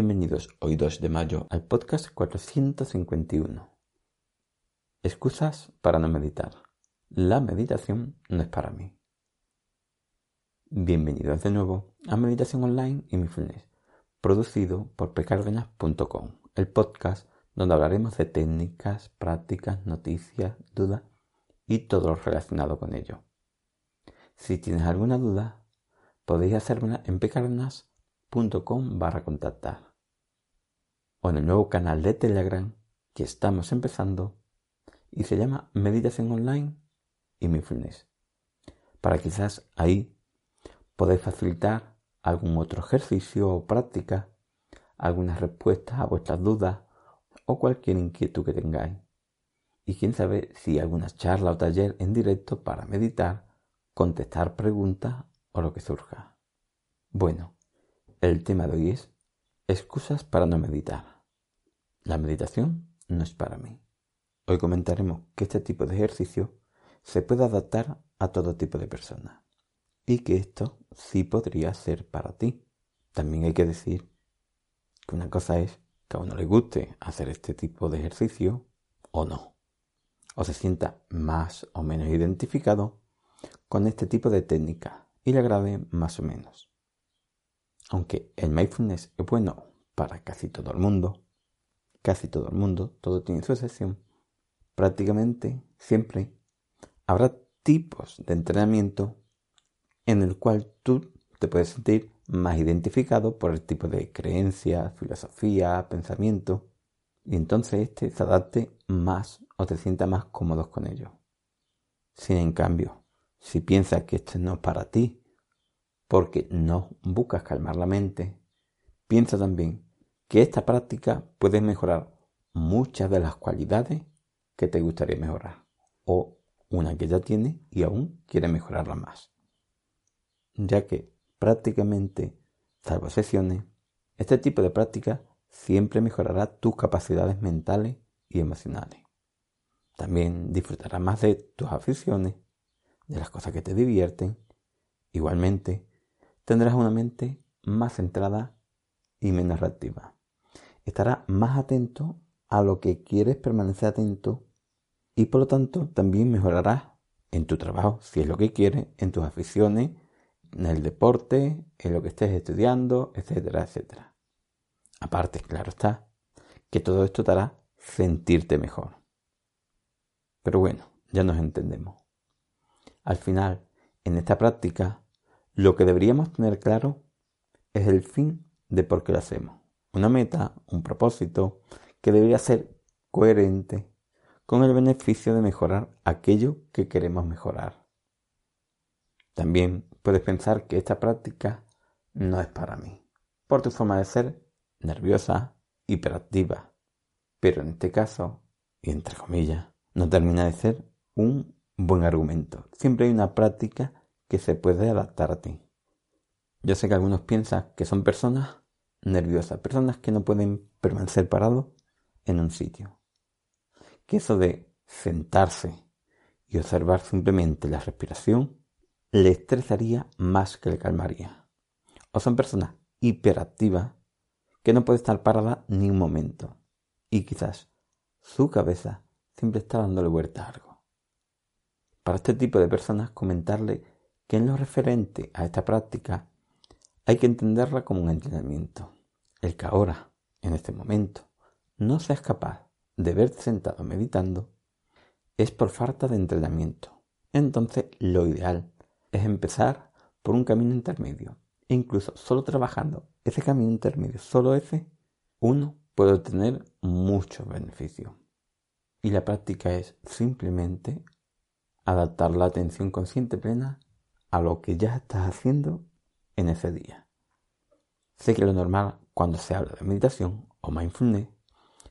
Bienvenidos hoy 2 de mayo al podcast 451. Excusas para no meditar. La meditación no es para mí. Bienvenidos de nuevo a Meditación Online y Mindfulness, producido por pcardenas.com, el podcast donde hablaremos de técnicas, prácticas, noticias, dudas y todo lo relacionado con ello. Si tienes alguna duda, podéis hacérmela en pcardenas.com barra contactar o en el nuevo canal de Telegram que estamos empezando y se llama Meditación Online y Mindfulness. Para quizás ahí Podéis facilitar algún otro ejercicio o práctica, algunas respuestas a vuestras dudas o cualquier inquietud que tengáis. Y quién sabe si alguna charla o taller en directo para meditar, contestar preguntas o lo que surja. Bueno, el tema de hoy es excusas para no meditar. La meditación no es para mí. Hoy comentaremos que este tipo de ejercicio se puede adaptar a todo tipo de personas y que esto sí podría ser para ti. También hay que decir que una cosa es que a uno le guste hacer este tipo de ejercicio o no, o se sienta más o menos identificado con este tipo de técnica y le agrade más o menos. Aunque el mindfulness es bueno para casi todo el mundo, casi todo el mundo, todo tiene su excepción, prácticamente siempre habrá tipos de entrenamiento en el cual tú te puedes sentir más identificado por el tipo de creencia, filosofía, pensamiento, y entonces este se adapte más o te sienta más cómodos con ello. Sin en cambio, si piensas que esto no es para ti, porque no buscas calmar la mente, piensa también que esta práctica puede mejorar muchas de las cualidades que te gustaría mejorar, o una que ya tienes y aún quiere mejorarla más ya que prácticamente, salvo sesiones, este tipo de práctica siempre mejorará tus capacidades mentales y emocionales. También disfrutarás más de tus aficiones, de las cosas que te divierten. Igualmente, tendrás una mente más centrada y menos reactiva. Estarás más atento a lo que quieres permanecer atento y por lo tanto también mejorarás en tu trabajo, si es lo que quieres, en tus aficiones en el deporte, en lo que estés estudiando, etcétera, etcétera. Aparte, claro está, que todo esto te hará sentirte mejor. Pero bueno, ya nos entendemos. Al final, en esta práctica, lo que deberíamos tener claro es el fin de por qué lo hacemos. Una meta, un propósito, que debería ser coherente con el beneficio de mejorar aquello que queremos mejorar. También puedes pensar que esta práctica no es para mí, por tu forma de ser nerviosa, hiperactiva. Pero en este caso, y entre comillas, no termina de ser un buen argumento. Siempre hay una práctica que se puede adaptar a ti. Yo sé que algunos piensan que son personas nerviosas, personas que no pueden permanecer parados en un sitio. Que eso de sentarse y observar simplemente la respiración le estresaría más que le calmaría. O son personas hiperactivas que no puede estar parada ni un momento. Y quizás su cabeza siempre está dándole vuelta a algo. Para este tipo de personas comentarle que en lo referente a esta práctica hay que entenderla como un entrenamiento. El que ahora, en este momento, no seas capaz de verte sentado meditando es por falta de entrenamiento. Entonces lo ideal es empezar por un camino intermedio. E incluso solo trabajando ese camino intermedio, solo ese, uno puede obtener muchos beneficios. Y la práctica es simplemente adaptar la atención consciente plena a lo que ya estás haciendo en ese día. Sé que lo normal cuando se habla de meditación o mindfulness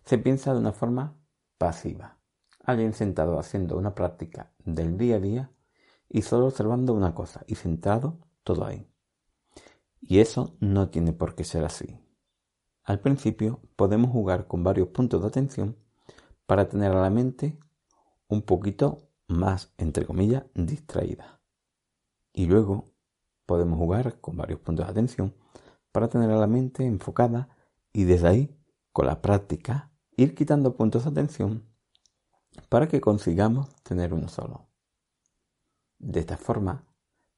se piensa de una forma pasiva. Alguien sentado haciendo una práctica del día a día y solo observando una cosa y centrado todo ahí. Y eso no tiene por qué ser así. Al principio podemos jugar con varios puntos de atención para tener a la mente un poquito más, entre comillas, distraída. Y luego podemos jugar con varios puntos de atención para tener a la mente enfocada Y desde ahí, con la práctica, ir quitando puntos de atención para que consigamos tener uno solo. De esta forma,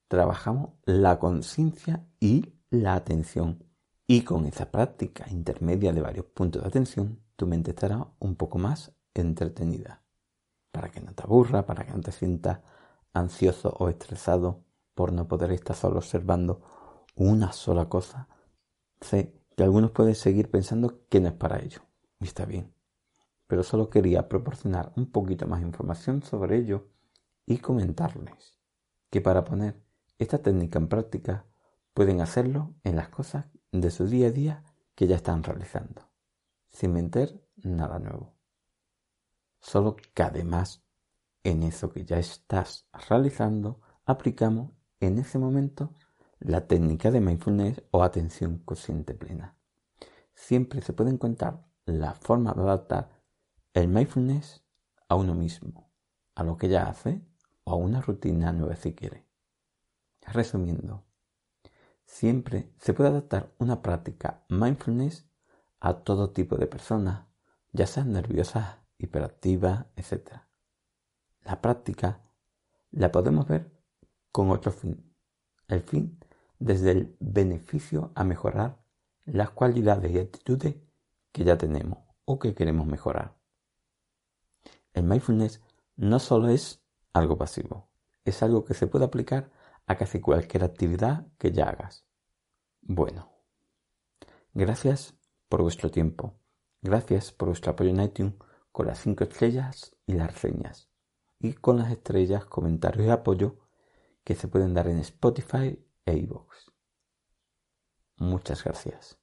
trabajamos la conciencia y la atención. Y con esa práctica intermedia de varios puntos de atención, tu mente estará un poco más entretenida. Para que no te aburra, para que no te sientas ansioso o estresado por no poder estar solo observando una sola cosa. Sé que algunos pueden seguir pensando que no es para ello. Y está bien. Pero solo quería proporcionar un poquito más información sobre ello y comentarles que para poner esta técnica en práctica pueden hacerlo en las cosas de su día a día que ya están realizando, sin meter nada nuevo. Solo que además en eso que ya estás realizando aplicamos en ese momento la técnica de mindfulness o atención consciente plena. Siempre se puede encontrar la forma de adaptar el mindfulness a uno mismo, a lo que ya hace o a una rutina nueva si quiere. Resumiendo, siempre se puede adaptar una práctica mindfulness a todo tipo de personas, ya sean nerviosas, hiperactivas, etc. La práctica la podemos ver con otro fin. El fin desde el beneficio a mejorar las cualidades y actitudes que ya tenemos o que queremos mejorar. El mindfulness no solo es algo pasivo, es algo que se puede aplicar a casi cualquier actividad que ya hagas. Bueno, gracias por vuestro tiempo, gracias por vuestro apoyo en iTunes con las 5 estrellas y las reseñas, y con las estrellas, comentarios y apoyo que se pueden dar en Spotify e iVoox. Muchas gracias.